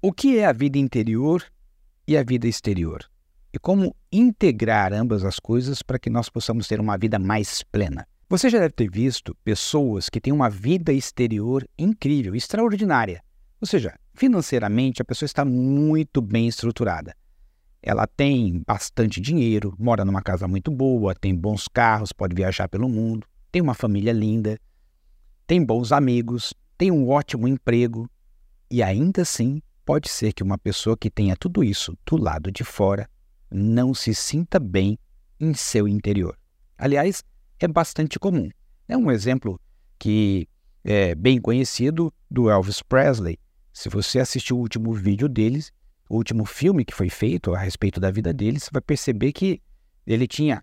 O que é a vida interior e a vida exterior? E como integrar ambas as coisas para que nós possamos ter uma vida mais plena? Você já deve ter visto pessoas que têm uma vida exterior incrível, extraordinária. Ou seja, financeiramente a pessoa está muito bem estruturada. Ela tem bastante dinheiro, mora numa casa muito boa, tem bons carros, pode viajar pelo mundo, tem uma família linda, tem bons amigos, tem um ótimo emprego e ainda assim pode ser que uma pessoa que tenha tudo isso do lado de fora não se sinta bem em seu interior. Aliás, é bastante comum. É um exemplo que é bem conhecido do Elvis Presley. Se você assistiu o último vídeo deles, o último filme que foi feito a respeito da vida dele, você vai perceber que ele tinha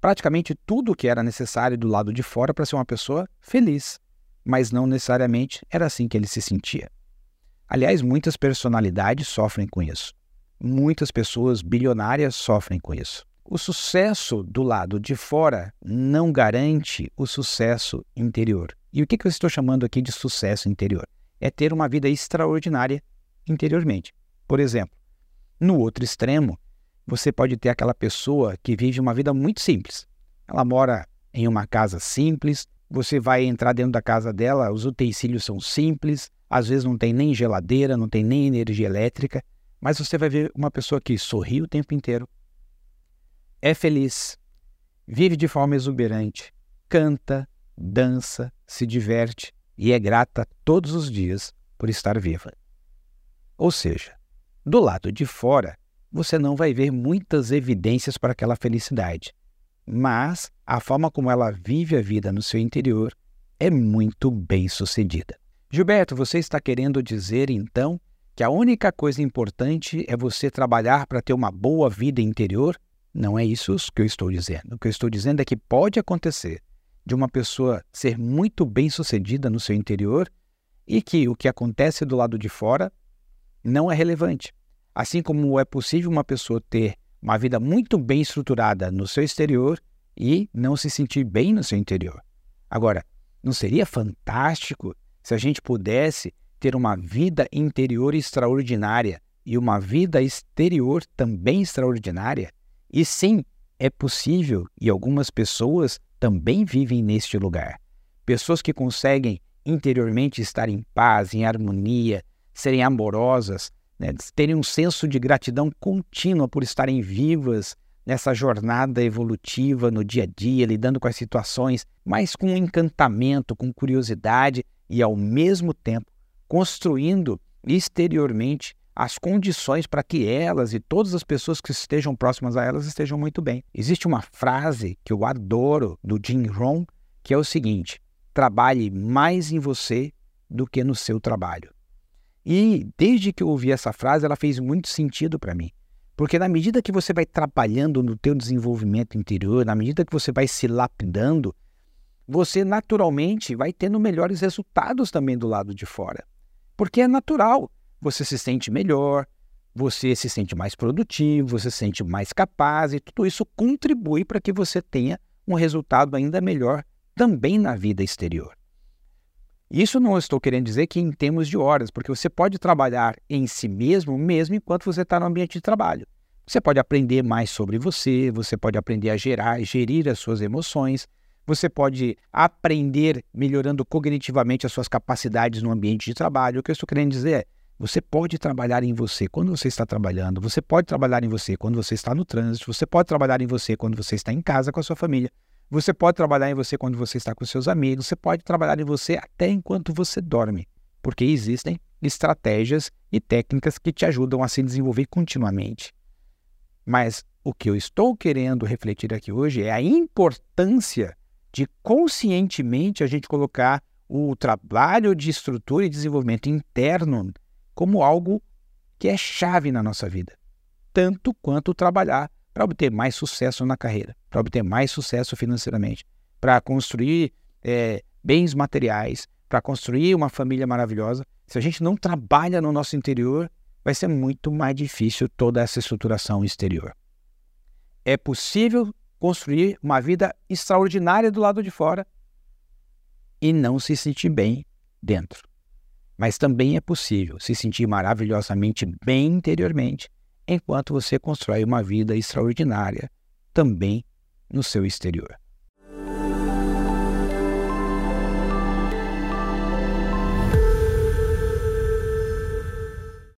praticamente tudo que era necessário do lado de fora para ser uma pessoa feliz, mas não necessariamente era assim que ele se sentia. Aliás, muitas personalidades sofrem com isso. Muitas pessoas bilionárias sofrem com isso. O sucesso do lado de fora não garante o sucesso interior. E o que eu estou chamando aqui de sucesso interior? É ter uma vida extraordinária interiormente. Por exemplo, no outro extremo, você pode ter aquela pessoa que vive uma vida muito simples. Ela mora em uma casa simples, você vai entrar dentro da casa dela, os utensílios são simples, às vezes não tem nem geladeira, não tem nem energia elétrica, mas você vai ver uma pessoa que sorri o tempo inteiro, é feliz, vive de forma exuberante, canta, dança, se diverte e é grata todos os dias por estar viva. Ou seja, do lado de fora, você não vai ver muitas evidências para aquela felicidade, mas a forma como ela vive a vida no seu interior é muito bem sucedida. Gilberto, você está querendo dizer então que a única coisa importante é você trabalhar para ter uma boa vida interior? Não é isso que eu estou dizendo. O que eu estou dizendo é que pode acontecer de uma pessoa ser muito bem sucedida no seu interior e que o que acontece do lado de fora não é relevante. Assim como é possível uma pessoa ter uma vida muito bem estruturada no seu exterior e não se sentir bem no seu interior. Agora, não seria fantástico se a gente pudesse ter uma vida interior extraordinária e uma vida exterior também extraordinária, e sim, é possível e algumas pessoas também vivem neste lugar. Pessoas que conseguem interiormente estar em paz, em harmonia, serem amorosas, né, terem um senso de gratidão contínua por estarem vivas nessa jornada evolutiva no dia a dia, lidando com as situações, mas com encantamento, com curiosidade e, ao mesmo tempo, construindo exteriormente as condições para que elas e todas as pessoas que estejam próximas a elas estejam muito bem. Existe uma frase que eu adoro do Jim Rohn, que é o seguinte: trabalhe mais em você do que no seu trabalho. E desde que eu ouvi essa frase, ela fez muito sentido para mim. Porque na medida que você vai trabalhando no teu desenvolvimento interior, na medida que você vai se lapidando, você naturalmente vai tendo melhores resultados também do lado de fora. Porque é natural. Você se sente melhor, você se sente mais produtivo, você se sente mais capaz e tudo isso contribui para que você tenha um resultado ainda melhor também na vida exterior. Isso não estou querendo dizer que em termos de horas, porque você pode trabalhar em si mesmo mesmo enquanto você está no ambiente de trabalho. Você pode aprender mais sobre você, você pode aprender a gerar, gerir as suas emoções, você pode aprender melhorando cognitivamente as suas capacidades no ambiente de trabalho. O que eu estou querendo dizer é: você pode trabalhar em você quando você está trabalhando, você pode trabalhar em você quando você está no trânsito, você pode trabalhar em você quando você está em casa com a sua família, você pode trabalhar em você quando você está com seus amigos, você pode trabalhar em você até enquanto você dorme, porque existem estratégias e técnicas que te ajudam a se desenvolver continuamente. Mas o que eu estou querendo refletir aqui hoje é a importância de conscientemente a gente colocar o trabalho de estrutura e desenvolvimento interno como algo que é chave na nossa vida, tanto quanto trabalhar para obter mais sucesso na carreira, para obter mais sucesso financeiramente, para construir é, bens materiais, para construir uma família maravilhosa. Se a gente não trabalha no nosso interior, vai ser muito mais difícil toda essa estruturação exterior. É possível construir uma vida extraordinária do lado de fora e não se sentir bem dentro. Mas também é possível se sentir maravilhosamente bem interiormente, enquanto você constrói uma vida extraordinária também no seu exterior.